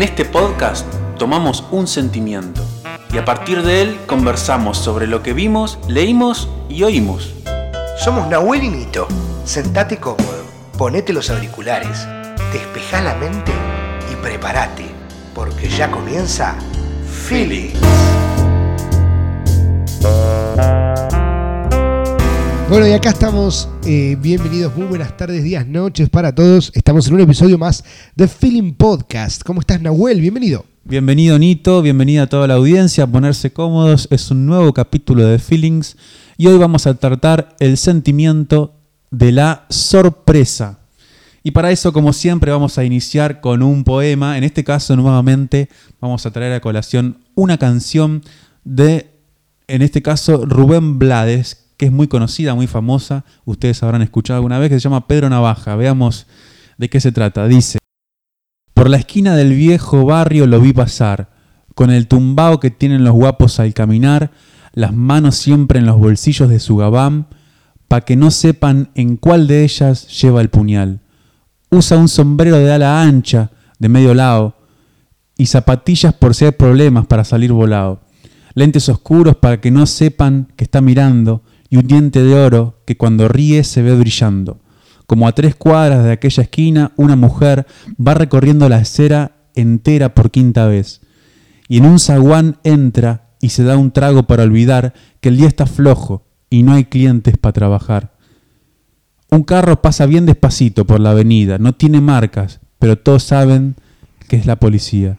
En este podcast tomamos un sentimiento y a partir de él conversamos sobre lo que vimos, leímos y oímos. Somos Nahuel y Nito. Sentate cómodo, ponete los auriculares, despejá la mente y prepárate, porque ya comienza Feelings. Bueno, y acá estamos. eh, bienvenidos, muy buenas tardes, días, noches para todos. Estamos en un episodio más de Feeling Podcast. ¿Cómo estás, Nahuel? Bienvenido. Bienvenido Nito, bienvenida a toda la audiencia, ponerse cómodos, es un nuevo capítulo de Feelings y hoy vamos a tratar el sentimiento de la sorpresa. Y para eso, como siempre, vamos a iniciar con un poema, en este caso nuevamente vamos a traer a colación una canción de, en este caso, Rubén Blades, que es muy conocida, muy famosa, ustedes habrán escuchado alguna vez, que se llama Pedro Navaja, veamos de qué se trata, dice. Por la esquina del viejo barrio lo vi pasar, con el tumbao que tienen los guapos al caminar, las manos siempre en los bolsillos de su gabán, pa' que no sepan en cuál de ellas lleva el puñal. Usa un sombrero de ala ancha, de medio lado, y zapatillas por si hay problemas para salir volado. Lentes oscuros para que no sepan que está mirando, y un diente de oro que cuando ríe se ve brillando. Como a tres cuadras de aquella esquina, una mujer va recorriendo la acera entera por quinta vez. Y en un zaguán entra y se da un trago para olvidar que el día está flojo y no hay clientes para trabajar. Un carro pasa bien despacito por la avenida, no tiene marcas, pero todos saben que es la policía.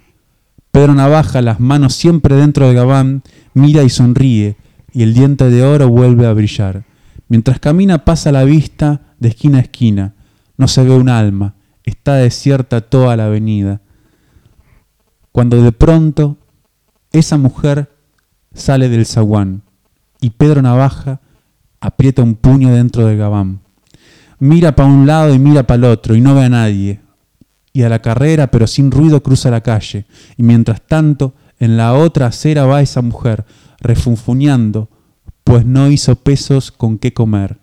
Pedro Navaja, las manos siempre dentro del gabán, mira y sonríe, y el diente de oro vuelve a brillar. Mientras camina pasa la vista de esquina a esquina. No se ve un alma, está desierta toda la avenida. Cuando de pronto esa mujer sale del zaguán y Pedro Navaja aprieta un puño dentro del gabán. Mira para un lado y mira para el otro y no ve a nadie. Y a la carrera, pero sin ruido, cruza la calle. Y mientras tanto, en la otra acera va esa mujer, refunfuñando, pues no hizo pesos con qué comer.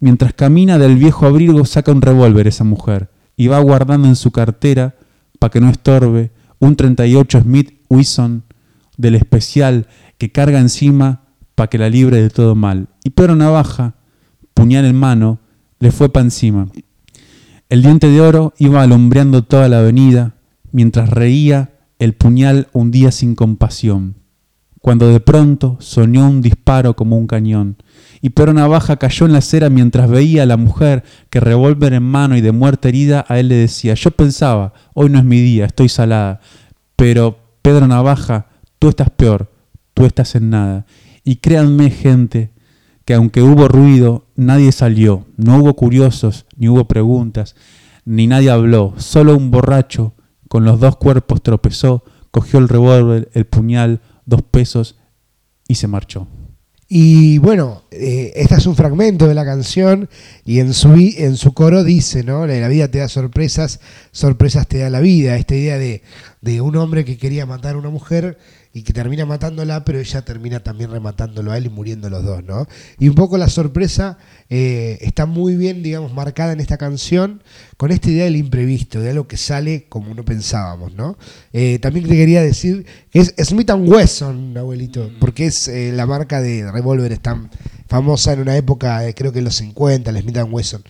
Mientras camina del viejo abrigo saca un revólver esa mujer y va guardando en su cartera, para que no estorbe, un 38 Smith Wesson del especial que carga encima para que la libre de todo mal. Y Pedro Navaja, puñal en mano, le fue pa' encima. El diente de oro iba alumbreando toda la avenida, mientras reía el puñal hundía sin compasión cuando de pronto sonó un disparo como un cañón, y Pedro Navaja cayó en la acera mientras veía a la mujer que revólver en mano y de muerte herida a él le decía, yo pensaba, hoy no es mi día, estoy salada, pero Pedro Navaja, tú estás peor, tú estás en nada. Y créanme gente, que aunque hubo ruido, nadie salió, no hubo curiosos, ni hubo preguntas, ni nadie habló, solo un borracho con los dos cuerpos tropezó, cogió el revólver, el puñal, dos pesos y se marchó. Y bueno, eh, este es un fragmento de la canción y en su, en su coro dice, ¿no? La vida te da sorpresas, sorpresas te da la vida. Esta idea de, de un hombre que quería matar a una mujer y que termina matándola, pero ella termina también rematándolo a él y muriendo los dos, ¿no? Y un poco la sorpresa eh, está muy bien, digamos, marcada en esta canción con esta idea del imprevisto, de algo que sale como no pensábamos, ¿no? Eh, también te quería decir que es Smith Wesson, abuelito, porque es eh, la marca de revólveres tan famosa en una época, creo que en los 50, el Smith Wesson.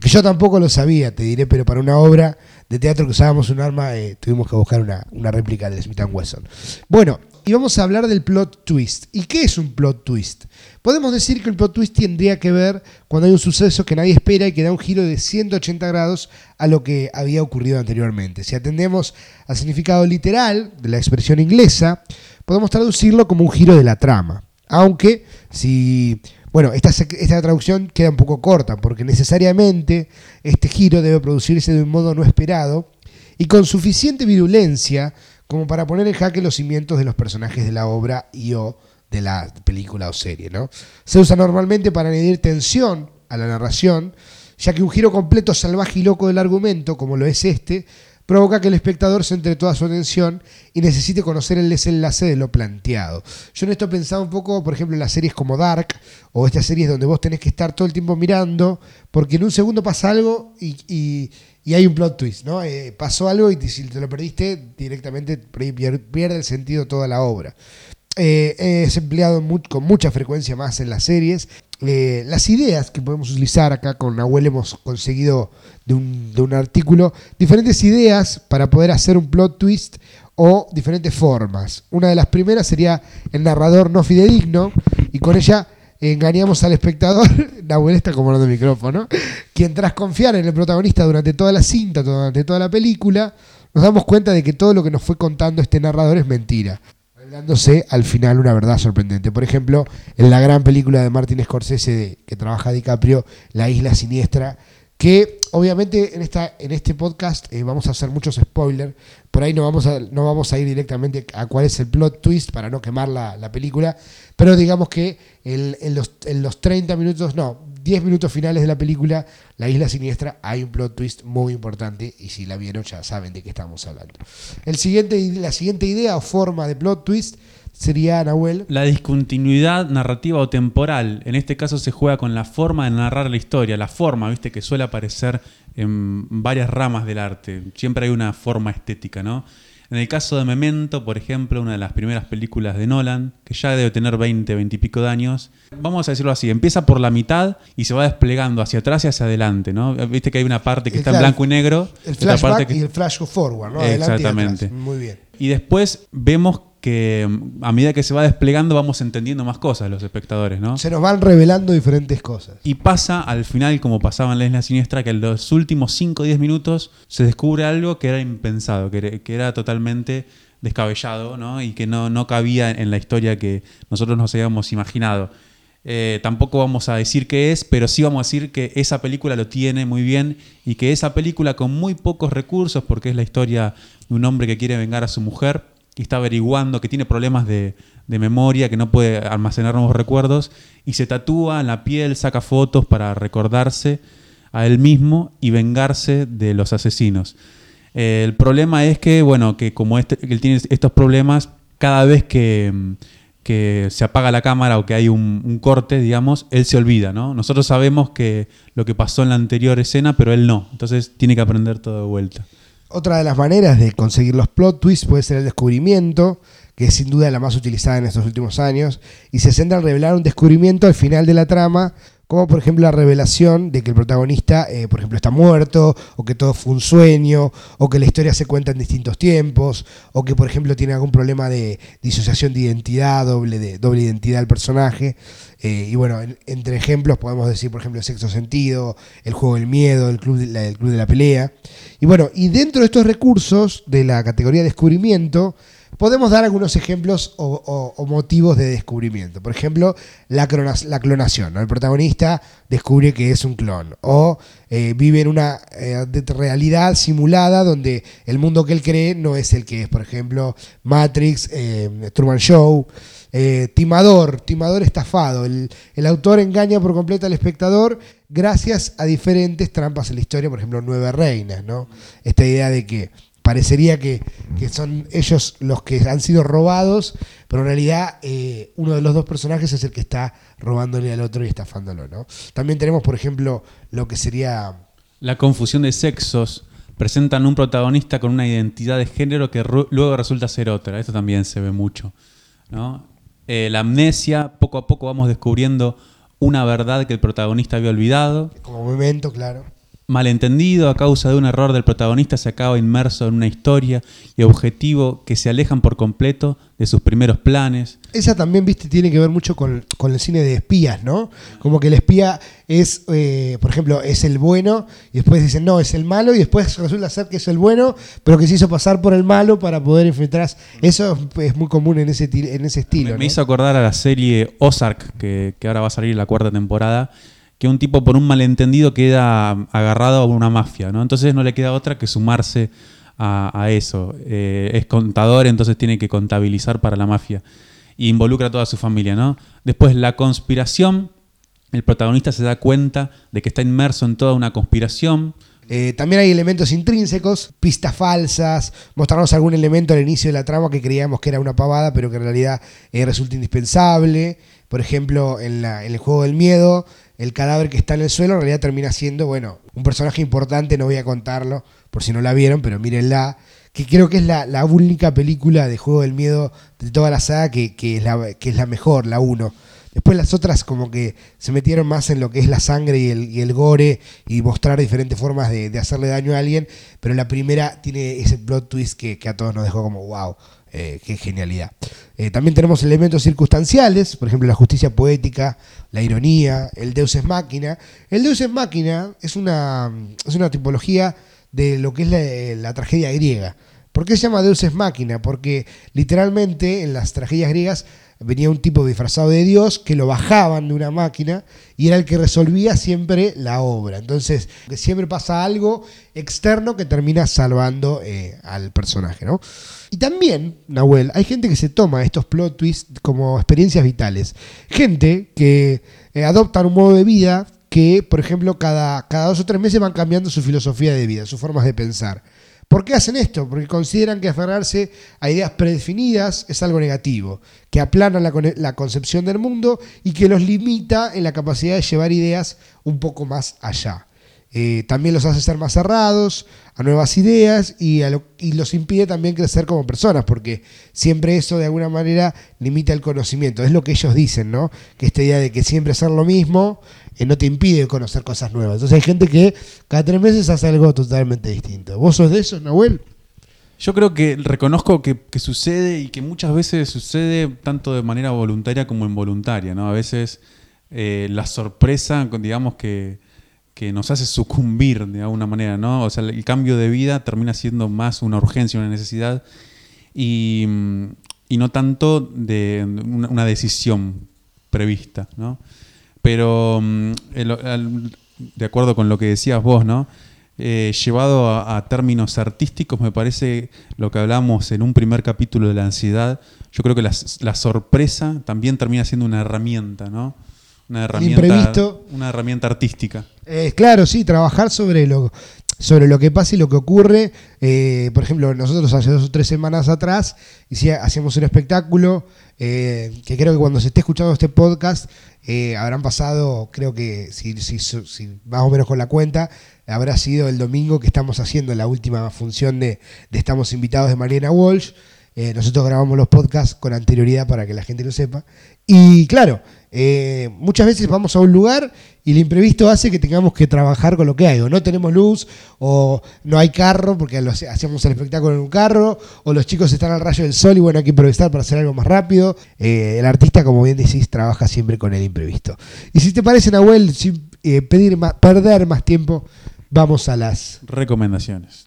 Que yo tampoco lo sabía, te diré, pero para una obra de teatro que usábamos un arma, eh, tuvimos que buscar una, réplica del Smith Wesson. Bueno, y vamos a hablar del plot twist. ¿Y qué es un plot twist? Podemos decir que el plot twist tendría que ver cuando hay un suceso que nadie espera y que da un giro de 180 grados a lo que había ocurrido anteriormente. Si atendemos al significado literal de la expresión inglesa, podemos traducirlo como un giro de la trama. Aunque si bueno, esta, esta traducción queda un poco corta porque necesariamente este giro debe producirse de un modo no esperado y con suficiente virulencia como para poner en jaque los cimientos de los personajes de la obra y o de la película o serie. ¿no? Se usa normalmente para añadir tensión a la narración, ya que un giro completo salvaje y loco del argumento, como lo es este, provoca que el espectador centre toda su atención y necesite conocer el desenlace de lo planteado. Yo en esto pensaba un poco, por ejemplo, en las series como Dark o estas series donde vos tenés que estar todo el tiempo mirando, porque en un segundo pasa algo y, y- hay un plot twist, ¿no? Eh, pasó algo y si te lo perdiste, directamente pier- pierde el sentido toda la obra. Eh, es empleado con mucha frecuencia más en las series. Eh, las ideas que podemos utilizar acá con Nahuel hemos conseguido de un, de un artículo diferentes ideas para poder hacer un plot twist o diferentes formas. Una de las primeras sería el narrador no fidedigno y con ella engañamos al espectador, Nahuel está como el micrófono, quien tras confiar en el protagonista durante toda la cinta, durante toda la película, nos damos cuenta de que todo lo que nos fue contando este narrador es mentira revelándose al final una verdad sorprendente. Por ejemplo, en la gran película de Martin Scorsese que trabaja DiCaprio, La Isla Siniestra, que obviamente en, esta, en este podcast eh, vamos a hacer muchos spoilers, por ahí no vamos, a, no vamos a ir directamente a cuál es el plot twist para no quemar la, la película, pero digamos que el- en, los, en los 30 minutos, no, 10 minutos finales de la película, La Isla Siniestra, hay un plot twist muy importante y si la vieron ya saben de qué estamos hablando. El siguiente, la siguiente idea o forma de plot twist sería, Nahuel, La discontinuidad narrativa o temporal. En este caso se juega con la forma de narrar la historia. La forma, viste, que suele aparecer en varias ramas del arte. Siempre hay una forma estética, ¿no? En el caso de Memento, por ejemplo, una de las primeras películas de Nolan, que ya debe tener 20, 20 y pico de años, vamos a decirlo así, empieza por la mitad y se va desplegando hacia atrás y hacia adelante, ¿no? Viste que hay una parte que El está en blanco y negro, el parte flashback que- y el flash forward, ¿no? Adelante y Exactamente. atrás. Muy bien. y después vemos que mm, a medida que se va desplegando vamos entendiendo más cosas los espectadores, ¿no? Se nos van revelando diferentes cosas. Y pasa al final, como pasaba en la Isla Siniestra, que en los últimos 5 o 10 minutos se descubre algo que era impensado, que era, que era totalmente descabellado, ¿no? Y que no, no cabía en la historia que nosotros nos habíamos imaginado. Eh, tampoco vamos a decir qué es, pero sí vamos a decir que esa película lo tiene muy bien y que esa película con muy pocos recursos, porque es la historia de un hombre que quiere vengar a su mujer y está averiguando que tiene problemas de, de memoria, que no puede almacenar nuevos recuerdos, y se tatúa en la piel, saca fotos para recordarse a él mismo y vengarse de los asesinos. El problema es que, bueno, que como este- que él tiene estos problemas, cada vez que, que se apaga la cámara o que hay un, un corte, digamos, él se olvida, ¿no? Nosotros sabemos que lo que pasó en la anterior escena, pero él no. Entonces tiene que aprender todo de vuelta. Otra de las maneras de conseguir los plot twists puede ser el descubrimiento, que es sin duda la más utilizada en estos últimos años, y se centra en revelar un descubrimiento al final de la trama, como por ejemplo la revelación de que el protagonista, eh, por ejemplo, está muerto, o que todo fue un sueño, o que la historia se cuenta en distintos tiempos, o que por ejemplo tiene algún problema de disociación de identidad, doble, de, doble identidad del personaje. Eh, y bueno, en- entre ejemplos podemos decir, por ejemplo, el sexto sentido, el juego del miedo, el club de la, el club de la pelea. Y bueno, y dentro de estos recursos de la categoría descubrimiento, podemos dar algunos ejemplos o, motivos de descubrimiento. Por ejemplo, la, clonación. ¿no? El protagonista descubre que es un clon. O eh, vive en una eh, realidad simulada donde el mundo que él cree no es el que es. Por ejemplo, Matrix, eh, Truman Show. timador, timador estafado. El, el autor engaña por completo al espectador gracias a diferentes trampas en la historia, por ejemplo, Nueve Reinas, ¿no? Esta idea de que parecería que, que son ellos los que han sido robados, pero en realidad eh, uno de los dos personajes es el que está robándole al otro y estafándolo, ¿no? También tenemos, por ejemplo, lo que sería La confusión de sexos. Presentan un protagonista con una identidad de género que luego resulta ser otra. Esto también se ve mucho. ¿no? Eh, la amnesia, poco a poco vamos descubriendo una verdad que el protagonista había olvidado. como momento, claro. Malentendido a causa de un error del protagonista se acaba inmerso en una historia y objetivo que se alejan por completo de sus primeros planes. Esa también, viste, tiene que ver mucho con, con el cine de espías, ¿no? Como que el espía es, eh, por ejemplo, es el bueno y después dicen, no, es el malo y después resulta ser que es el bueno, pero que se hizo pasar por el malo para poder infiltrarse. Eso es muy común en ese, en ese estilo. Me, ¿no? me hizo acordar a la serie Ozark, que, que ahora va a salir la cuarta temporada, que un tipo por un malentendido queda agarrado a una mafia, ¿no? Entonces no le queda otra que sumarse a, eso. Eh, es contador, entonces tiene que contabilizar para la mafia. Y involucra a toda su familia, ¿no? Después la conspiración, el protagonista se da cuenta de que está inmerso en toda una conspiración, Eh, también hay elementos intrínsecos, pistas falsas, mostrarnos algún elemento al inicio de la trama que creíamos que era una pavada, pero que en realidad eh, resulta indispensable. Por ejemplo, en el juego del miedo, el cadáver que está en el suelo en realidad termina siendo, bueno, un personaje importante, no voy a contarlo por si no la vieron, pero mírenla, que creo que es la, la única película de juego del miedo de toda la saga que, que es, la, que es la mejor, la 1. Después las otras como que se metieron más en lo que es la sangre y el, y el gore y mostrar diferentes formas de, de hacerle daño a alguien, pero la primera tiene ese plot twist que, que a todos nos dejó como wow, eh, qué genialidad. Eh, también tenemos elementos circunstanciales, por ejemplo la justicia poética, la ironía, el Deus es máquina. El Deus es máquina es una, es una tipología de lo que es la, la tragedia griega. ¿Por qué se llama Deus es máquina? Porque literalmente en las tragedias griegas venía un tipo disfrazado de Dios que lo bajaban de una máquina y era el que resolvía siempre la obra. Entonces, que siempre pasa algo externo que termina salvando eh, al personaje, ¿no? Y también, Nahuel, hay gente que se toma estos plot twists como experiencias vitales. Gente que eh, adoptan un modo de vida que, por ejemplo, cada, cada dos o tres meses van cambiando su filosofía de vida, sus formas de pensar. ¿Por qué hacen esto? Porque consideran que aferrarse a ideas predefinidas es algo negativo, que aplana la, la concepción del mundo y que los limita en la capacidad de llevar ideas un poco más allá. Eh, también los hace ser más cerrados a nuevas ideas y, los impide también crecer como personas, porque siempre eso de alguna manera limita el conocimiento. Es lo que ellos dicen, ¿no? Que esta idea de que siempre hacer lo mismo eh, no te impide conocer cosas nuevas. Entonces hay gente que cada tres meses hace algo totalmente distinto. ¿Vos sos de eso, Nahuel? Yo creo que reconozco que, sucede y que muchas veces sucede tanto de manera voluntaria como involuntaria, ¿no? A veces eh, la sorpresa, digamos que, que nos hace sucumbir de alguna manera, ¿no? O sea, el cambio de vida termina siendo más una urgencia, una necesidad y, mm, y no tanto de una, decisión prevista, ¿no? Pero mm, de acuerdo con lo que decías vos, ¿no? Eh, llevado a, términos artísticos, me parece lo que hablamos en un primer capítulo de la ansiedad. Yo creo que la sorpresa también termina siendo una herramienta, ¿no? Una herramienta, imprevisto. una herramienta artística. Eh, claro, sí, trabajar sobre lo, sobre lo que pasa y lo que ocurre. Eh, por ejemplo, nosotros hace dos o tres semanas atrás hacíamos un espectáculo eh, que creo que cuando se esté escuchando este podcast habrán pasado, creo que si, si, si más o menos con la cuenta, habrá sido el domingo que estamos haciendo la última función de, de Estamos Invitados de Mariana Walsh. Eh, nosotros grabamos los podcasts con anterioridad para que la gente lo sepa. Y claro, eh, muchas veces vamos a un lugar y el imprevisto hace que tengamos que trabajar con lo que hay. O no tenemos luz, o no hay carro porque hacemos el espectáculo en un carro, o los chicos están al rayo del sol y bueno, hay que improvisar para hacer algo más rápido. Eh, el artista, como bien decís, trabaja siempre con el imprevisto. Y si te parece, Nahuel, sin pedir más- perder más tiempo, vamos a las Recomendaciones.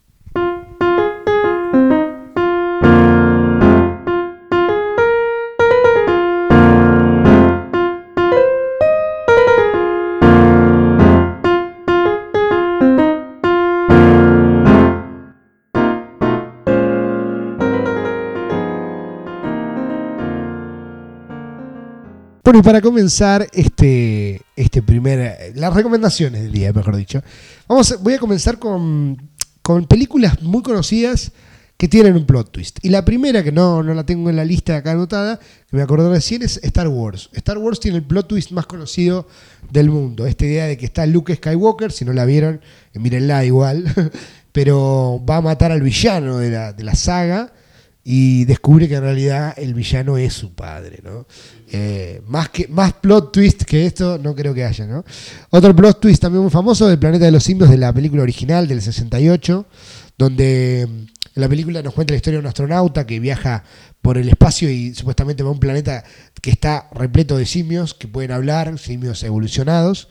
Bueno, y para comenzar este, este primer, las recomendaciones del día, mejor dicho, vamos voy a comenzar con, con películas muy conocidas que tienen un plot twist. Y la primera, que no, no la tengo en la lista acá anotada, que me acordé recién, es Star Wars. Star Wars tiene el plot twist más conocido del mundo. Esta idea de que está Luke Skywalker, si no la vieron, eh, mírenla igual, pero va a matar al villano de la, de la saga y descubre que en realidad el villano es su padre, ¿no? Eh, más, que, más plot twist que esto no creo que haya, ¿no? Otro plot twist también muy famoso del Planeta de los Simios de la película original del 68, donde mm, la película nos cuenta la historia de un astronauta que viaja por el espacio y supuestamente va a un planeta que está repleto de simios que pueden hablar, simios evolucionados,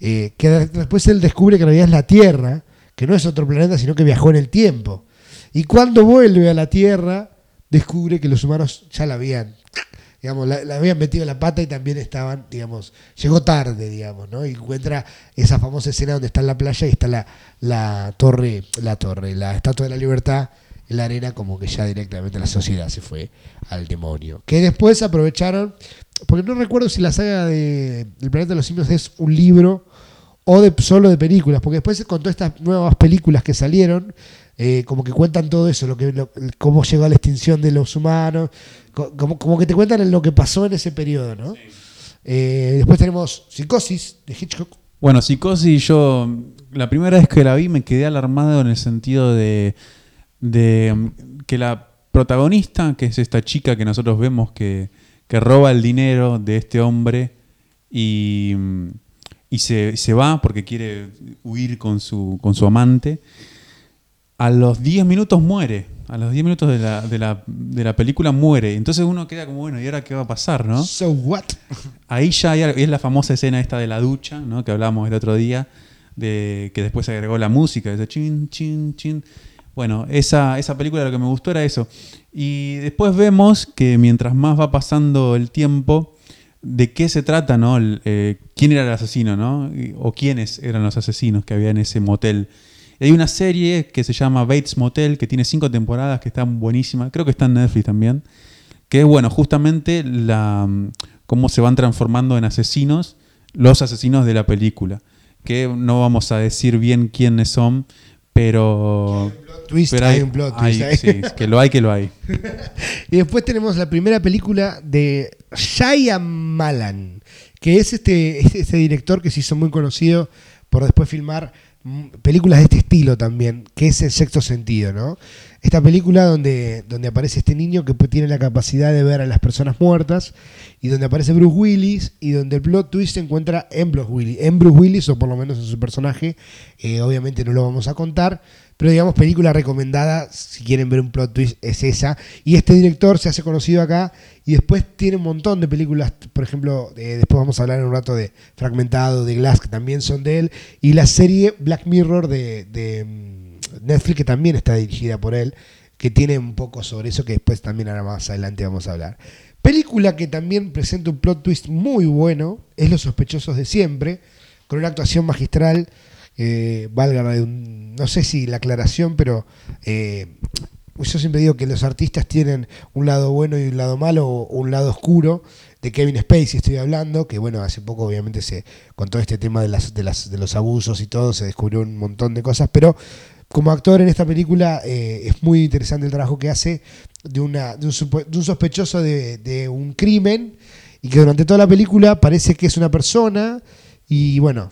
eh, que de- después él descubre que en realidad es la Tierra, que no es otro planeta, sino que viajó en el tiempo. Y cuando vuelve a la Tierra, descubre que los humanos ya la habían, digamos, la, la habían metido en la pata y también estaban, digamos, llegó tarde, digamos, ¿no? Y encuentra esa famosa escena donde está en la playa y está la, la torre, la torre, la estatua de la libertad en la arena, como que ya directamente la sociedad se fue al demonio. Que después aprovecharon, porque no recuerdo si la saga de El planeta de los simios es un libro o de solo de películas, porque después con todas estas nuevas películas que salieron, eh, como que cuentan todo eso, lo que, lo- cómo llegó a la extinción de los humanos, co- como, como que te cuentan lo que pasó en ese periodo, ¿no? Eh, después tenemos Psicosis de Hitchcock. Bueno, Psicosis, yo la primera vez que la vi me quedé alarmado en el sentido de, de, mm, que la protagonista, que es esta chica que nosotros vemos que, que roba el dinero de este hombre y, mm, y se, se va porque quiere huir con su, con su amante, a los 10 minutos muere. A los 10 minutos de la, de, la, de la película muere. Entonces uno queda como, bueno, ¿y ahora qué va a pasar, no? So what? Ahí ya hay algo- es la famosa escena esta de la ducha, ¿no? que hablamos el otro día, de que después se agregó la música, ese chin, chin, chin. Bueno, esa, esa película lo que me gustó era eso. Y después vemos que mientras más va pasando el tiempo, de qué se trata, ¿no? Eh, ¿Quién era el asesino, ¿no? O quiénes eran los asesinos que había en ese motel. Y hay una serie que se llama Bates Motel, que tiene cinco temporadas, que está buenísima. Creo que está en Netflix también que es bueno, justamente la mm, cómo se van transformando en asesinos los asesinos de la película. Que no vamos a decir bien quiénes son, pero. Twist, pero hay un plot hay- sí, que lo hay, que lo hay. Y después tenemos la primera película de Shyamalan, que es este, es este director que se hizo muy conocido por después filmar películas de este estilo también, que es El Sexto Sentido, ¿no? Esta película donde, donde aparece este niño que pues, tiene la capacidad de ver a las personas muertas y donde aparece Bruce Willis y donde el plot twist se encuentra en Bruce Willis, en Bruce Willis o por lo menos en su personaje, eh, obviamente no lo vamos a contar, pero digamos película recomendada si quieren ver un plot twist es esa. Y este director se hace conocido acá y después tiene un montón de películas, por ejemplo, eh, después vamos a hablar en un rato de Fragmentado, de Glass, que también son de él, y la serie Black Mirror de, mm, Netflix, que también está dirigida por él, que tiene un poco sobre eso, que después también ahora más adelante vamos a hablar. Película que también presenta un plot twist muy bueno, es Los sospechosos de siempre, con una actuación magistral, eh, valga la no sé si la aclaración, pero eh, yo siempre digo que los artistas tienen un lado bueno y un lado malo, o un lado oscuro. De Kevin Spacey estoy hablando, que bueno, hace poco obviamente se, con todo este tema de, las, de, las, de los abusos y todo, se descubrió un montón de cosas, pero como actor en esta película eh, es muy interesante el trabajo que hace de, una, de, un, de un sospechoso de, un crimen y que durante toda la película parece que es una persona y bueno,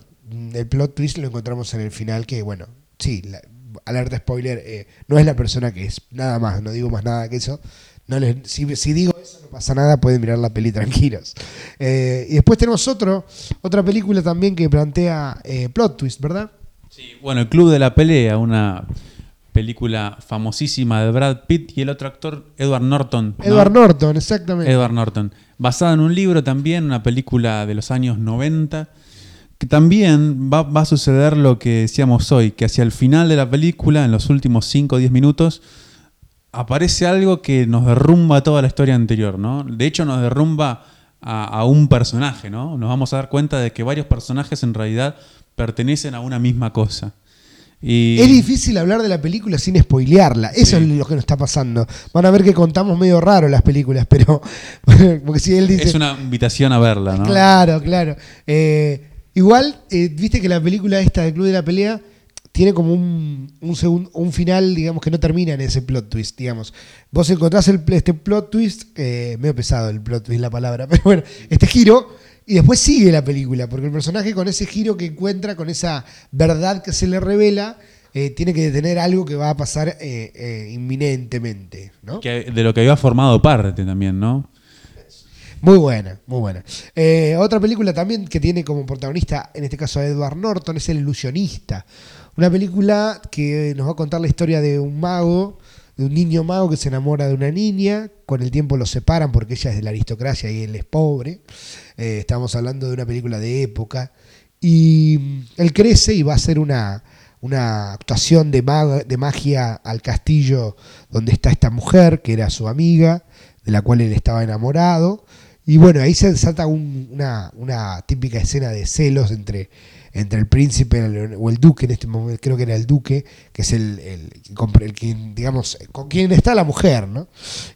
el plot twist lo encontramos en el final que bueno, sí, la- alerta spoiler, eh, no es la persona que es, nada más, no digo más nada que eso. No les- si, si digo eso no pasa nada, pueden mirar la peli tranquilos. Eh, y después tenemos otro, otra película también que plantea eh, plot twist, ¿verdad? Bueno, El Club de la Pelea, una película famosísima de Brad Pitt y el otro actor, Edward Norton. ¿no? Edward Norton, exactamente. Edward Norton. Basada en un libro también, una película de los años 90, que también va, va a suceder lo que decíamos hoy, que hacia el final de la película, en los últimos 5 o 10 minutos, aparece algo que nos derrumba toda la historia anterior, ¿no? De hecho, nos derrumba a, a un personaje, ¿no? Nos vamos a dar cuenta de que varios personajes en realidad pertenecen a una misma cosa. Y Es difícil hablar de la película sin spoilearla. Eso Sí. es lo que nos está pasando. Van a ver que contamos medio raro las películas, pero. Porque si él dice. es una invitación a verla, ¿no? Claro, claro. Eh, igual, eh, viste que la película esta del Club de la Pelea tiene como un, un, segun- un final, digamos, que no termina en ese plot twist, digamos. Vos encontrás el, este plot twist, eh, medio pesado el plot twist la palabra, pero bueno, este giro, y después sigue la película, porque el personaje con ese giro que encuentra, con esa verdad que se le revela, eh, tiene que detener algo que va a pasar eh, eh, inminentemente, ¿no? Que- de lo que había formado parte también, ¿no? Muy buena, muy buena. Otra película también que tiene como protagonista, en este caso a Edward Norton, es El Ilusionista. Una película que nos va a contar la historia de un mago, de un niño mago que se enamora de una niña. Con el tiempo los separan porque ella es de la aristocracia y él es pobre. Eh, estamos hablando de una película de época. Y mm, él crece y va a hacer una, una actuación de, de magia al castillo donde está esta mujer, que era su amiga, de la cual él estaba enamorado. Y bueno, ahí se desata un- una, una típica escena de celos entre, entre el príncipe o el duque, en este momento creo que era el duque, que es el, el, quien, digamos, con quien está la mujer, ¿no?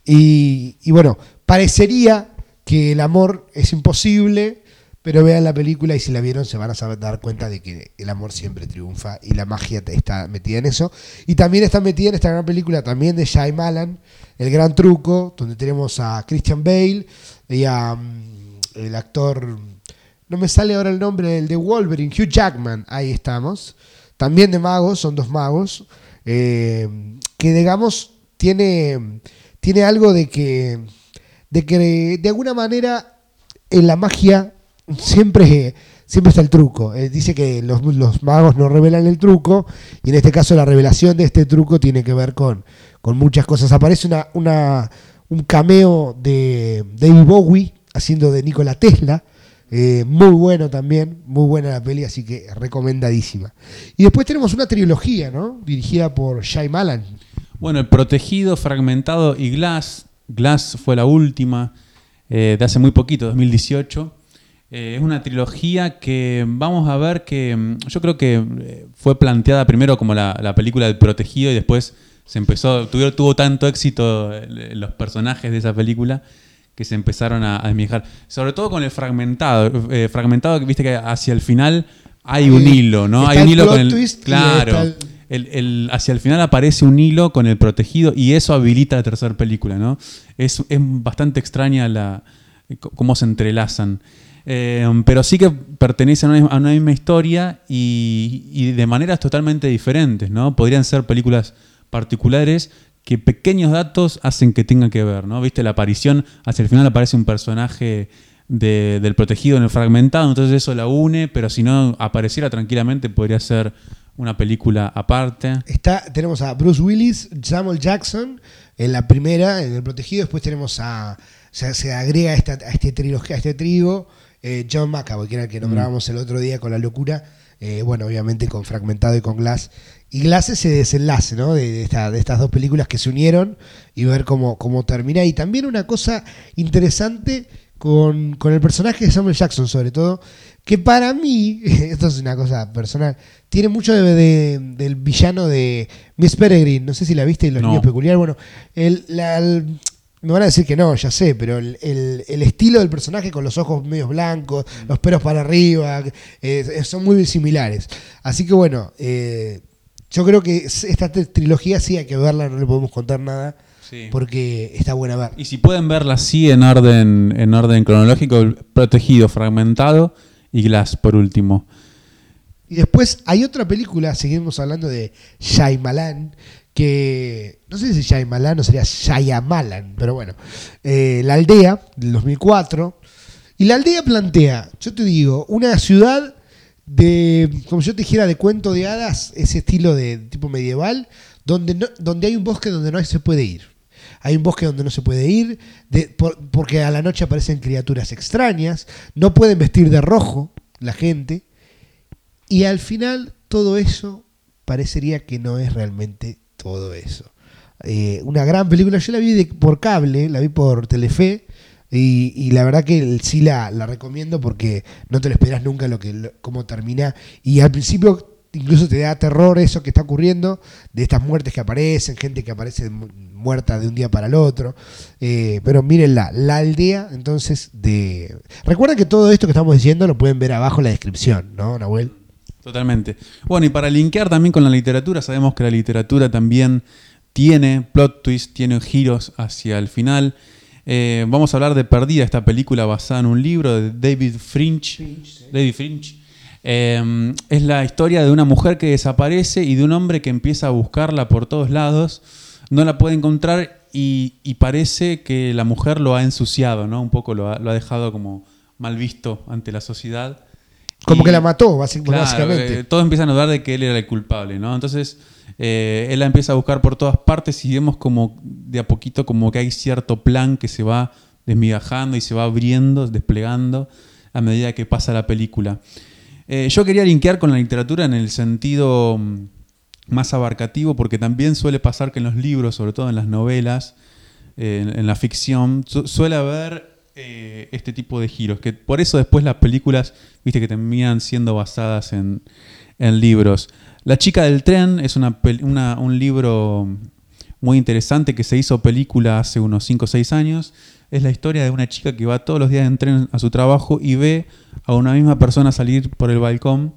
Y, y bueno, parecería que el amor es imposible, Pero vean la película y si la vieron se van a dar cuenta de que el amor siempre triunfa y la magia está metida en eso. Y también está metida en esta gran película también de Malan El Gran Truco, donde tenemos a Christian Bale y a mm, el actor, no me sale ahora el nombre, el de Wolverine, Hugh Jackman, ahí estamos. También de magos, son dos magos, eh, que digamos tiene, tiene algo de que, de que de alguna manera en la magia siempre, siempre está el truco. Eh, dice que los, magos no revelan el truco y en este caso la revelación de este truco tiene que ver con, con muchas cosas. Aparece una, una, un cameo de David Bowie haciendo de Nikola Tesla. Eh, muy bueno también, muy buena la peli, así que recomendadísima. Y después tenemos una trilogía, ¿no? Dirigida por Malan Bueno, El Protegido, Fragmentado y Glass. Glass fue la última eh, de hace muy poquito, 2018. Eh, es una trilogía que vamos a ver que mm, yo creo que fue planteada primero como la, película del protegido y después se empezó, tuvo, tanto éxito los personajes de esa película que se empezaron a, a Sobre todo con el fragmentado. fragmentado que viste que hacia el final hay un hilo, ¿no? Hay un hilo con el. Claro. El, hacia el final aparece un hilo con el protegido y eso habilita la tercera película, ¿no? Es, es bastante extraña la, cómo se entrelazan. Eh, pero sí que pertenecen a una, misma historia y, de maneras totalmente diferentes, ¿no? Podrían ser películas particulares que pequeños datos hacen que tengan que ver, ¿no? Viste, la aparición, hacia el final aparece un personaje del protegido en el fragmentado, entonces eso la une, pero si no apareciera tranquilamente podría ser una película aparte. Está, tenemos a Bruce Willis, Samuel Jackson en la primera, en el protegido, después tenemos a, se, agrega a, esta, a este trilogía, a este trigo, eh, John McAvoy, que era el que mm. nombrábamos el otro día con la locura, eh, bueno, obviamente con Fragmentado y con Glass. Y Glass es ese desenlace, ¿no? De, estas dos películas que se unieron y ver cómo, cómo termina. Y también una cosa interesante con, el personaje de Samuel Jackson, sobre todo, que para mí, esto es una cosa personal, tiene mucho del villano de Miss Peregrine, no sé si la viste y los niños peculiares. Bueno, el, la, me van a decir que no, ya sé, pero el, estilo del personaje con los ojos medio blancos, mm. los pelos para arriba, eh, son muy similares. Así que bueno, eh, yo creo que esta trilogía sí hay que verla, no le podemos contar nada. Porque está buena ver. Y si pueden verla así en orden, en orden cronológico, protegido, fragmentado y Glass por último. Y después hay otra película, seguimos hablando de Shyamalan, que no sé si Shyamalan o sería Shyamalan, pero bueno, eh, La Aldea, del 2004. Y La Aldea plantea, yo te digo, una ciudad de, como yo te dijera, de cuento de hadas, ese estilo de tipo medieval, donde, no, donde hay un bosque donde no se puede ir. Hay un bosque donde no se puede ir, porque a la noche aparecen criaturas extrañas, no pueden vestir de rojo la gente, y al final todo eso parecería que no es realmente todo eso. Eh, una gran película, yo la vi por cable, la vi por Telefe. Y, la verdad que sí la, la, recomiendo porque no te lo esperas nunca lo que cómo termina. Y al principio incluso te da terror eso que está ocurriendo, de estas muertes que aparecen, gente que aparece muerta de un día para el otro. Eh, pero mírenla, la aldea, entonces, de... Recuerden que todo esto que estamos diciendo lo pueden ver abajo en la descripción, ¿no, Nahuel? Totalmente. Bueno, y para linkear también con la literatura, sabemos que la literatura también tiene plot twist, tiene giros hacia el final. Eh, vamos a hablar de Perdida, esta película basada en un libro de David Frinch. David Frinch. Eh, es la historia de una mujer que desaparece y de un hombre que empieza a buscarla por todos lados. No la puede encontrar y, parece que la mujer lo ha ensuciado, ¿no? Un poco lo lo ha dejado como mal visto ante la sociedad. Como que la mató, básicamente. Eh, todos empiezan a dudar de que él era el culpable, ¿no? Entonces, eh, él la empieza a buscar por todas partes y vemos como de a poquito como que hay cierto plan que se va desmigajando y se va abriendo, desplegando a medida que pasa la película. Eh, yo quería linkear con la literatura en el sentido mm, más abarcativo, porque también suele pasar que en los libros, sobre todo en las novelas, en, la ficción, suele haber eh, este tipo de giros. Que por eso después las películas, viste, que terminan siendo basadas en, libros. La chica del tren es un libro muy interesante que se hizo película hace unos 5 o 6 años. es la historia de una chica que va todos los días en tren a su trabajo y ve a una misma persona salir por el balcón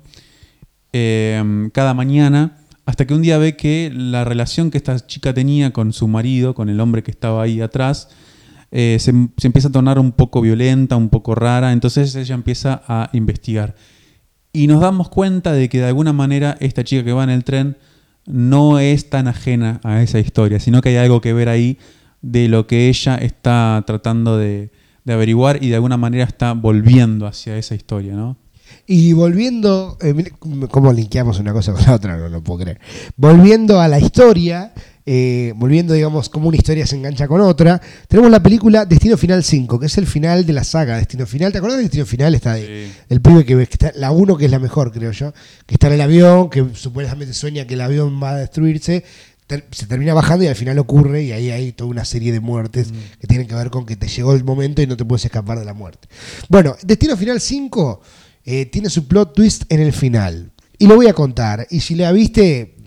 eh, cada mañana, hasta que un día ve que la relación que esta chica tenía con su marido, con el hombre que estaba ahí atrás, eh, se, empieza a tornar un poco violenta, un poco rara, entonces ella empieza a investigar. Y nos damos cuenta de que de alguna manera esta chica que va en el tren no es tan ajena a esa historia, sino que hay algo que ver ahí de lo que ella está tratando de, averiguar y de alguna manera está volviendo hacia esa historia, ¿no? Y volviendo, eh, cómo linkeamos una cosa con la otra, no lo puedo creer. Volviendo a la historia, eh, volviendo, digamos, como una historia se engancha con otra, tenemos la película Destino Final 5, que es el final de la saga Destino Final. ¿Te acuerdas de Destino Final? Está Sí. el pibe que, que está, la 1 que es la mejor, creo yo, que está en el avión, que supuestamente sueña que el avión va a destruirse. ter- Se termina bajando y al final ocurre, y ahí hay toda una serie de muertes que tienen que ver con que te llegó el momento y no te puedes escapar de la muerte. Bueno, Destino Final 5 eh, tiene su plot twist en el final. Y lo voy a contar. Y si la viste, mm,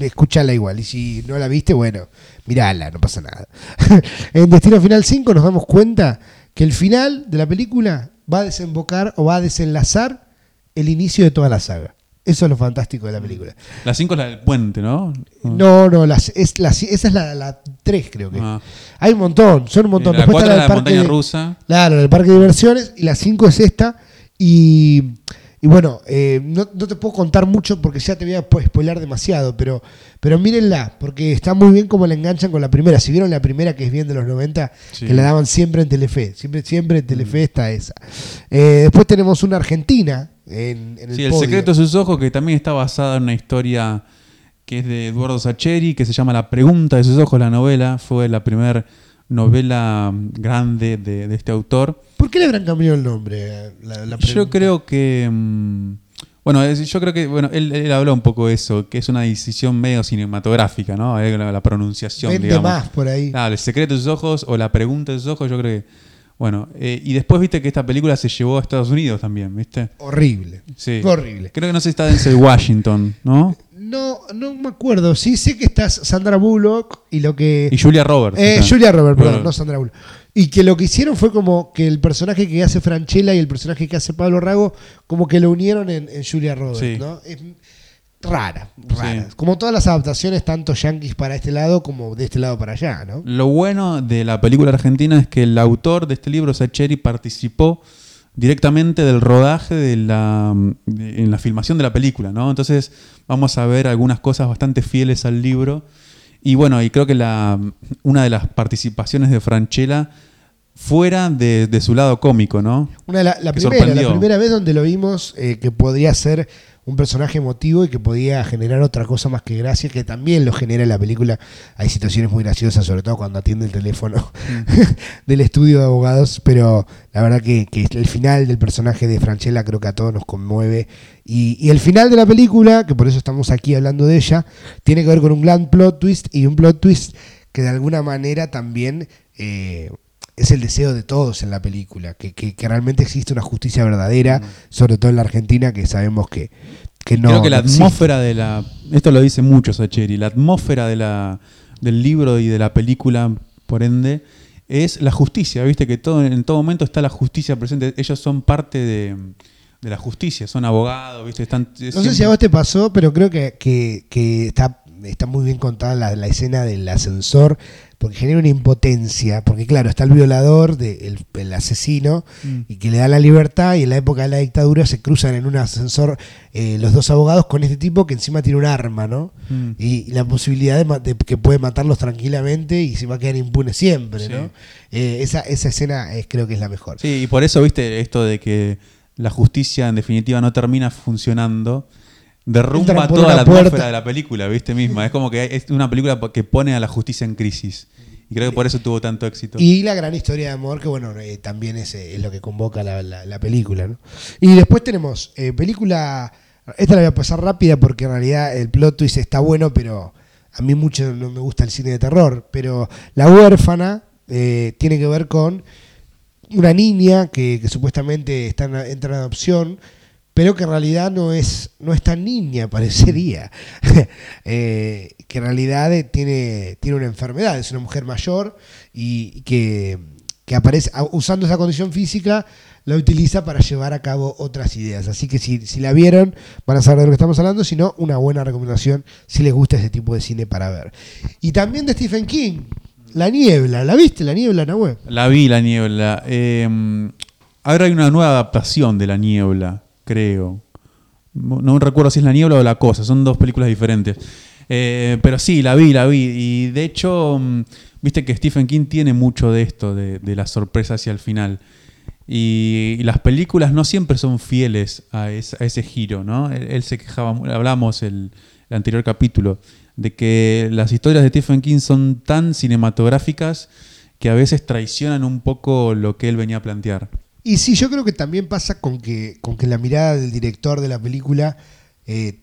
escúchala igual. Y si no la viste, bueno, mirala, no pasa nada. en Destino Final 5 nos damos cuenta que el final de la película va a desembocar o va a desenlazar el inicio de toda la saga. Eso es lo fantástico de la película. La 5 es la del puente, ¿no? No, no, las- es la- esa es la 3, creo que. Ah. Hay un montón, son un montón. La Después 4 está es la del de montaña de- rusa. Claro, el parque de diversiones. Y la 5 es esta. Y, y bueno, eh, no, no te puedo contar mucho porque ya te voy a po- spoilar demasiado. Pero, pero mírenla, porque está muy bien como la enganchan con la primera. Si vieron la primera, que es bien de los 90, Sí. que la daban siempre en Telefe. Siempre, siempre en Telefe está esa. Eh, después tenemos una Argentina. En, en el Sí, El podio. secreto de sus ojos, que también está basada en una historia que es de Eduardo Sacheri, que se llama La pregunta de sus ojos, la novela. Fue la primera novela grande de, de este autor. ¿Por qué le habrán cambiado el nombre? La- la Yo creo que. mm, Bueno, yo creo que. Bueno, él, él habló un poco de eso, que es una decisión medio cinematográfica, ¿no? Eh, La, la pronunciación, Vende digamos. más por ahí. Claro, el secreto de sus ojos o la pregunta de sus ojos, yo creo que. Bueno, eh, y después viste que esta película se llevó a Estados Unidos también, ¿viste? Horrible. Sí. Horrible. Creo que no sé si está Denzel Washington, ¿no? No, no me acuerdo. Sí sé que está Sandra Bullock y lo que. Y Julia Roberts. Eh, está. Julia Roberts, perdón, Bueno, no Sandra Bullock. Y que lo que hicieron fue como que el personaje que hace Franchella y el personaje que hace Pablo Rago, como que lo unieron en, en Julia Roberts, Sí. ¿no? Es rara, rara. Sí. Como todas las adaptaciones, tanto yankees para este lado como de este lado para allá, ¿no? Lo bueno de la película argentina es que el autor de este libro, Sacheri, participó directamente del rodaje de la, de- en la filmación de la película, ¿no? Entonces vamos a ver algunas cosas bastante fieles al libro. Y bueno, y creo que la, una de las participaciones de Franchella fuera de, de su lado cómico, ¿no? Una de la, la primera, la primera vez donde lo vimos eh, que podría ser un personaje emotivo y que podía generar otra cosa más que gracia, que también lo genera en la película. Hay situaciones muy graciosas, sobre todo cuando atiende el teléfono del estudio de abogados, pero la verdad que, que el final del personaje de Franchella creo que a todos nos conmueve. Y, y el final de la película, que por eso estamos aquí hablando de ella, tiene que ver con un gran plot twist y un plot twist que de alguna manera también... eh, es el deseo de todos en la película, que, que- que realmente existe una justicia verdadera, sobre todo en la Argentina, que sabemos que, que no. Creo que la existe. atmósfera de la. Esto lo dice mucho Sacheri. La atmósfera de la, del libro y de la película, por ende, es la justicia. Viste que todo, en todo momento está la justicia presente. Ellos son parte de, de la justicia, son abogados, ¿viste? Están, No sé si a vos te pasó, pero creo que, que- que está, está muy bien contada la, la escena del ascensor, porque genera una impotencia, porque claro, está el violador, de, el, el asesino, Mm. y que le da la libertad, y en la época de la dictadura se cruzan en un ascensor eh, los dos abogados con este tipo que encima tiene un arma, ¿no? Mm. Y, y la posibilidad de, de que puede matarlos tranquilamente y se va a quedar impune siempre, Sí. ¿no? Eh, esa, esa escena es, creo que es la mejor. Sí, y por eso, viste, esto de que la justicia en definitiva no termina funcionando, derrumba toda la puerta. atmósfera de la película, viste misma. Es como que es una película que pone a la justicia en crisis. Y creo que por eso tuvo tanto éxito. Y la gran historia de amor, que bueno, eh, también es, eh, es lo que convoca la, la- la película, ¿no? Y después tenemos eh, película, esta la voy a pasar rápida porque en realidad el plot twist está bueno, pero a mí mucho no me gusta el cine de terror, pero La huérfana eh, tiene que ver con una niña que, que supuestamente está en, entra en adopción, pero que en realidad no es, no es tan niña, parecería. Eh, que en realidad eh, tiene, tiene una enfermedad, es una mujer mayor y, que, que aparece usando esa condición física, la utiliza para llevar a cabo otras ideas. Así que si, si la vieron, van a saber de lo que estamos hablando, si no, una buena recomendación si les gusta ese tipo de cine para ver. Y también de Stephen King, La Niebla, ¿la viste? La Niebla, Nahuel. La vi, La Niebla. Eh, ahora hay una nueva adaptación de La Niebla, creo. No, recuerdo si es La Niebla o La Cosa, son dos películas diferentes. Eh, pero sí, la vi, la vi. Y de hecho, mm, viste que Stephen King tiene mucho de esto, de, de la sorpresa hacia el final. Y, las películas no siempre son fieles a, es- a ese giro, ¿no? Él, se quejaba, hablamos el, el anterior capítulo, de que las historias de Stephen King son tan cinematográficas que a veces traicionan un poco lo que él venía a plantear. Y sí, yo creo que también pasa con que, con que la mirada del director de la película eh,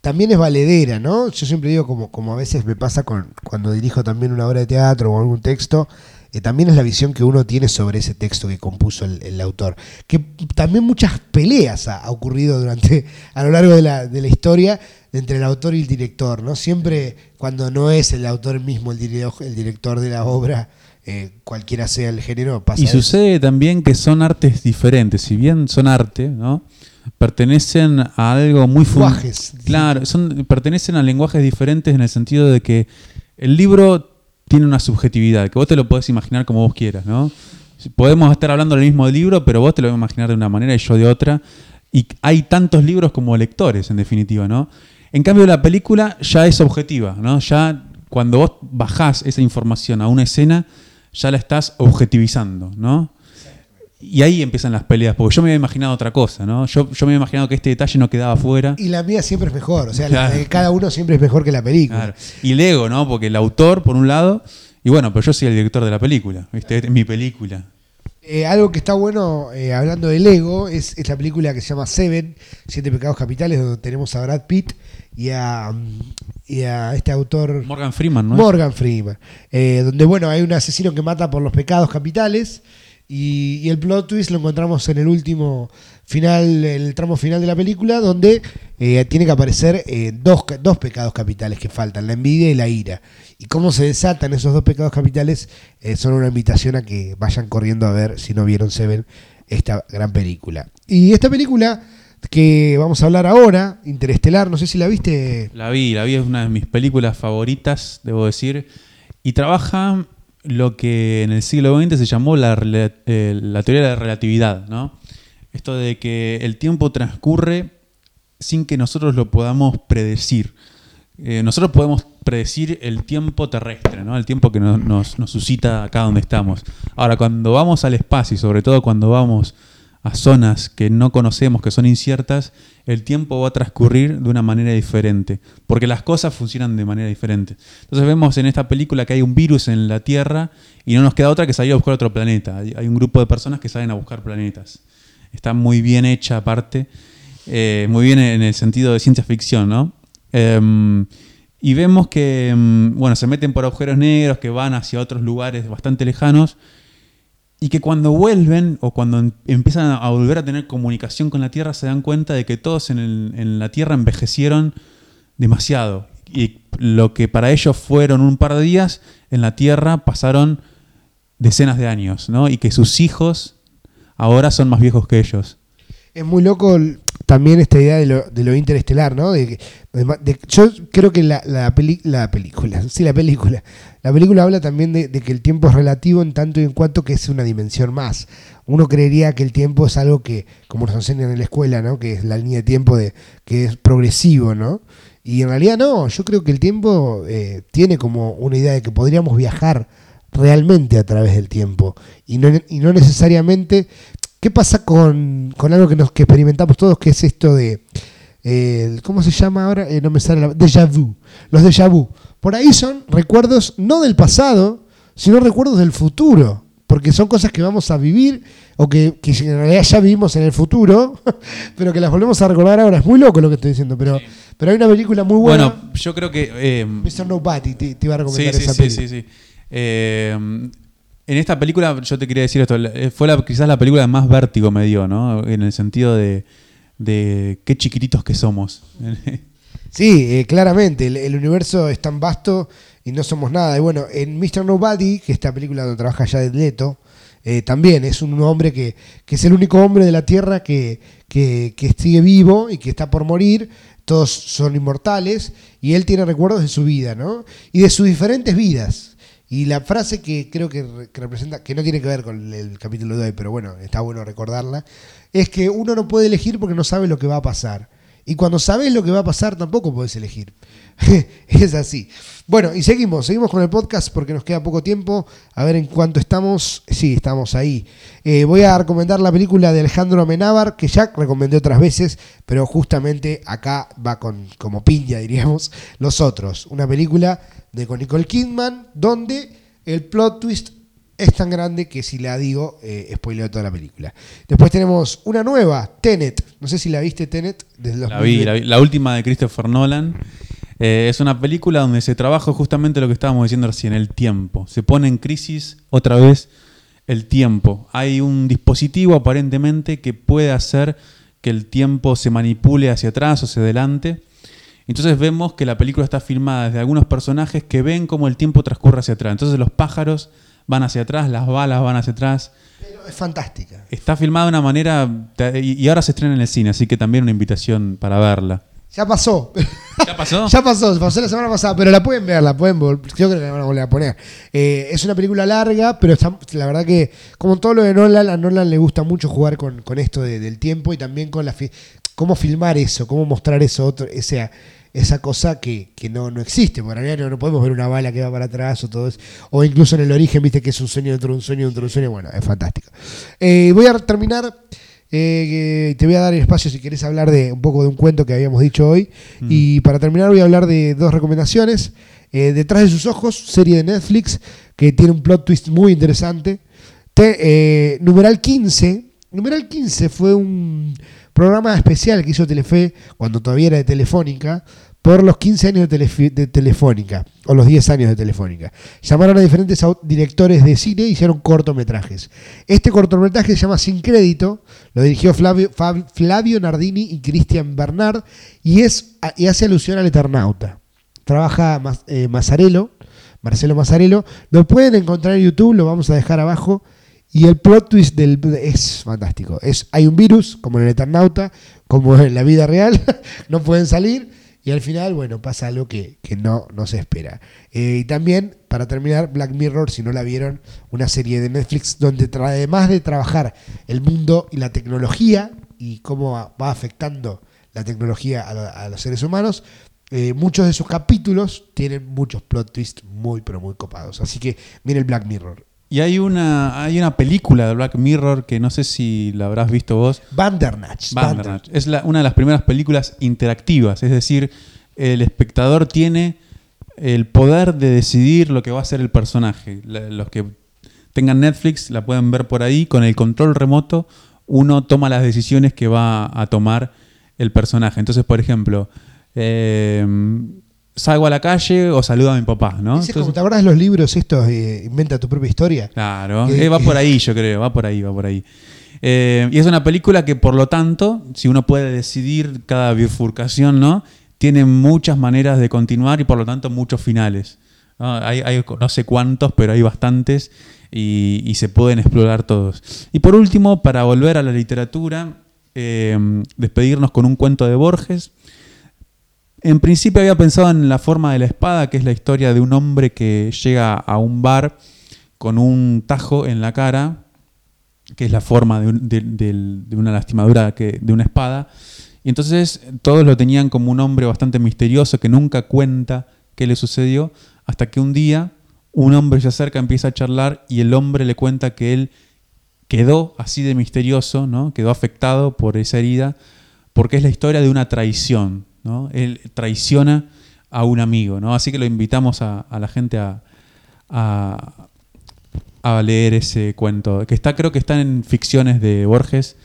también es valedera, ¿no? Yo siempre digo, como, como a veces me pasa con, cuando dirijo también una obra de teatro o algún texto, eh, también es la visión que uno tiene sobre ese texto que compuso el, autor. Que también muchas peleas ha, ocurrido durante, a lo largo de la, de la historia entre el autor y el director, ¿no? Siempre cuando no es el autor mismo el, el director de la obra, eh, cualquiera sea el género, pasa Y eso. sucede también que son artes diferentes, si bien son arte, ¿no? Pertenecen a algo muy Lenguajes Claro, son, pertenecen a lenguajes diferentes en el sentido de que el libro tiene una subjetividad, que vos te lo podés imaginar como vos quieras, ¿no? Podemos estar hablando del mismo libro, pero vos te lo vas a imaginar de una manera y yo de otra. Y hay tantos libros como lectores, en definitiva, ¿no? En cambio, la película ya es objetiva, ¿no? Ya cuando vos bajás esa información a una escena, ya la estás objetivizando, ¿no? Y ahí empiezan las peleas, porque yo me había imaginado otra cosa, ¿no? Yo, yo me había imaginado que este detalle no quedaba fuera. Y la mía siempre es mejor, o sea, la Claro. de cada uno siempre es mejor que la película. Claro. Y el ego, ¿no? Porque el autor, por un lado, y bueno, pero yo soy el director de la película, ¿viste? Es mi película. Eh, algo que está bueno, eh, hablando del ego, es, es la película que se llama Seven, Siete Pecados Capitales, donde tenemos a Brad Pitt y a, mm, y a este autor Morgan Freeman, ¿no? Morgan Freeman. Eh, donde, bueno, hay un asesino que mata por los pecados capitales y, y el plot twist lo encontramos en el último final, el tramo final de la película, donde eh, tiene que aparecer eh, dos, dos pecados capitales que faltan, la envidia y la ira. Y cómo se desatan esos dos pecados capitales son una invitación a que vayan corriendo a ver, si no vieron Seven, esta gran película. Y esta película que vamos a hablar ahora, Interestelar, no sé si la viste. La vi, la vi, es una de mis películas favoritas, debo decir. Y trabaja lo que en el siglo XX se llamó la, eh, la teoría de la relatividad, ¿no? Esto de que el tiempo transcurre sin que nosotros lo podamos predecir. Eh, nosotros podemos predecir el tiempo terrestre, ¿no? el tiempo que no- nos, nos suscita acá donde estamos. Ahora, cuando vamos al espacio y sobre todo cuando vamos a zonas que no conocemos, que son inciertas, el tiempo va a transcurrir de una manera diferente, porque las cosas funcionan de manera diferente. Entonces vemos en esta película que hay un virus en la Tierra y no nos queda otra que salir a buscar otro planeta. Hay, un grupo de personas que salen a buscar planetas. Está muy bien hecha aparte, eh, muy bien en el sentido de ciencia ficción, ¿no? Em, y vemos que, em, bueno, se meten por agujeros negros que van hacia otros lugares bastante lejanos y que cuando vuelven o cuando em- empiezan a volver a tener comunicación con la Tierra se dan cuenta de que todos en, la Tierra envejecieron demasiado. Y lo que para ellos fueron un par de días, en la Tierra pasaron decenas de años, ¿no? Y que sus hijos ahora son más viejos que ellos. Es muy loco también esta idea de lo, de lo interestelar, ¿no? De, yo creo que la película, sí, la película, la película habla también de, que el tiempo es relativo en tanto y en cuanto que es una dimensión más. Uno creería que el tiempo es algo que, como nos enseñan en la escuela, ¿no? Que es la línea de tiempo de, que es progresivo, ¿no? Y en realidad no, yo creo que el tiempo eh, tiene como una idea de que podríamos viajar realmente a través del tiempo y no, y no necesariamente ¿Qué pasa con, con algo que, nos, experimentamos todos, que es esto de... eh, ¿Cómo se llama ahora? Eh, no me sale la... Déjà vu. Los déjà vu. Por ahí son recuerdos no del pasado, sino recuerdos del futuro. Porque son cosas que vamos a vivir o que, que en realidad ya vivimos en el futuro, pero que las volvemos a recordar ahora. Es muy loco lo que estoy diciendo, pero, pero hay una película muy buena. Bueno, yo creo que... eh, Mr. Nobody, te, te iba a Sí, recomendar sí, esa sí, película. sí, sí. Eh, en esta película, yo te quería decir esto, eh, fue la, quizás la película más vértigo me dio, ¿no? En el sentido de, de qué chiquititos que somos. Sí, eh, claramente, el, el universo es tan vasto y no somos nada. Y bueno, en Mr. Nobody, que es esta película donde trabaja Jared Leto, eh, también es un hombre que, que, es el único hombre de la Tierra que, que, que sigue vivo y que está por morir. Todos son inmortales y él tiene recuerdos de su vida, ¿no? Y de sus diferentes vidas. Y la frase que creo que, representa, que no tiene que ver con el capítulo de hoy, pero bueno, está bueno recordarla, es que uno no puede elegir porque no sabe lo que va a pasar. Y cuando sabes lo que va a pasar, tampoco puedes elegir. es así. Bueno, y seguimos, seguimos con el podcast porque nos queda poco tiempo. A ver en cuánto estamos. Sí, estamos ahí. Eh, voy a recomendar la película de Alejandro Amenábar, que ya recomendé otras veces, pero justamente acá va con como piña, diríamos, Los Otros. Una película de con Nicole Kidman, donde el plot twist es tan grande que si la digo, eh, spoileo toda la película. Después tenemos una nueva, Tenet. No sé si la viste, Tenet. Desde la, vi, la vi, la última de Christopher Nolan. Eh, es una película donde se trabaja justamente lo que estábamos diciendo recién, el tiempo. Se pone en crisis otra vez el tiempo. Hay un dispositivo aparentemente que puede hacer que el tiempo se manipule hacia atrás o hacia adelante. Entonces vemos que la película está filmada desde algunos personajes que ven cómo el tiempo transcurre hacia atrás. Entonces los pájaros van hacia atrás, las balas van hacia atrás. Pero es fantástica. Está filmada de una manera y ahora se estrena en el cine, así que también una invitación para verla. Ya pasó. ¿Ya pasó? ya pasó, pasó la semana pasada, pero la pueden ver, la pueden yo creo que la van a volver a poner. Eh, es una película larga, pero está, la verdad que, como todo lo de Nolan, a Nolan le gusta mucho jugar con, esto del tiempo y también con la cómo filmar eso, cómo mostrar eso, otro, esa, esa cosa que, no, no existe. Por realidad no, podemos ver una bala que va para atrás o todo eso. O incluso en el origen, viste que es un sueño dentro de un sueño dentro de un sueño. Bueno, es fantástico. Eh, voy a terminar eh, te voy a dar el espacio si querés hablar de un poco de un cuento que habíamos dicho hoy. Mm. Y para terminar voy a hablar de dos recomendaciones. Eh, Detrás de sus ojos, serie de Netflix, que tiene un plot twist muy interesante. Eh, numeral 15. Numeral 15 fue un programa especial que hizo Telefe cuando todavía era de Telefónica, por los 15 años de, Telefónica, o los 10 años de Telefónica. Llamaron a diferentes directores de cine y hicieron cortometrajes. Este cortometraje se llama Sin Crédito, lo dirigió Flavio, Nardini y Cristian Bernard, y, es, y hace alusión al Eternauta. Trabaja eh, Marcelo Mazzarello. Lo pueden encontrar en YouTube, lo vamos a dejar abajo. Y el plot twist del es fantástico. Es, hay un virus, como en el Eternauta, como en la vida real, no pueden salir y al final, bueno, pasa algo que, no, no se espera. Eh, y también, para terminar, Black Mirror, si no la vieron, una serie de Netflix donde además de trabajar el mundo y la tecnología y cómo va afectando la tecnología a, los seres humanos, eh, muchos de sus capítulos tienen muchos plot twists muy, pero muy copados. Así que miren Black Mirror. Y hay una, hay una película de Black Mirror que no sé si la habrás visto vos. Bandernach. Bandernach. Es una de las primeras películas interactivas, es decir, el espectador tiene el poder de decidir lo que va a hacer el personaje. Los que tengan Netflix la pueden ver por ahí, con el control remoto uno toma las decisiones que va a tomar el personaje. Entonces, por ejemplo, eh, salgo a la calle o saludo a mi papá, ¿no? ¿Te acuerdas de los libros estos, Inventa tu propia historia? Claro, eh, va por ahí, yo creo, va por ahí, va por ahí. Eh, y es una película que, por lo tanto, si uno puede decidir cada bifurcación, ¿no? Tiene muchas maneras de continuar y, por lo tanto, muchos finales. ¿no? Hay, no sé cuántos, pero hay bastantes y, se pueden explorar todos. Y por último, para volver a la literatura, eh, despedirnos con un cuento de Borges en principio había pensado en la forma de la espada, que es la historia de un hombre que llega a un bar con un tajo en la cara, que es la forma de, una lastimadura de una espada. Y entonces todos lo tenían como un hombre bastante misterioso que nunca cuenta qué le sucedió, hasta que un día un hombre se acerca, empieza a charlar y el hombre le cuenta que él quedó así de misterioso, ¿no? quedó afectado por esa herida, porque es la historia de una traición, él traiciona a un amigo, ¿no? Así que lo invitamos a, la gente a, a, leer ese cuento, que está, creo que están en ficciones de Borges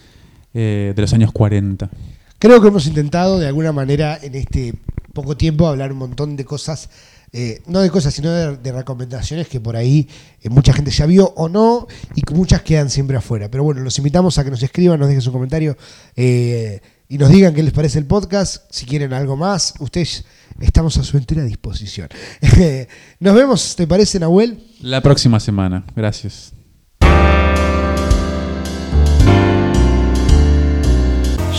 eh, de los años 40. Creo que hemos intentado de alguna manera en este poco tiempo hablar un montón de cosas eh, no de cosas, sino de, recomendaciones que por ahí eh, mucha gente ya vio o no y que muchas quedan siempre afuera. Pero bueno, los invitamos a que nos escriban, nos dejen su comentario y nos digan qué les parece el podcast. Si quieren algo más, ustedes estamos a su entera disposición. nos vemos, ¿te parece, Nahuel? La próxima semana. Gracias.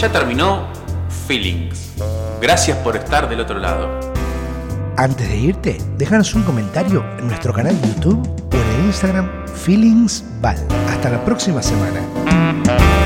Ya terminó Feelings. Gracias por estar del otro lado. Antes de irte, déjanos un comentario en nuestro canal de YouTube o en el Instagram Feelings Val. Hasta la próxima semana.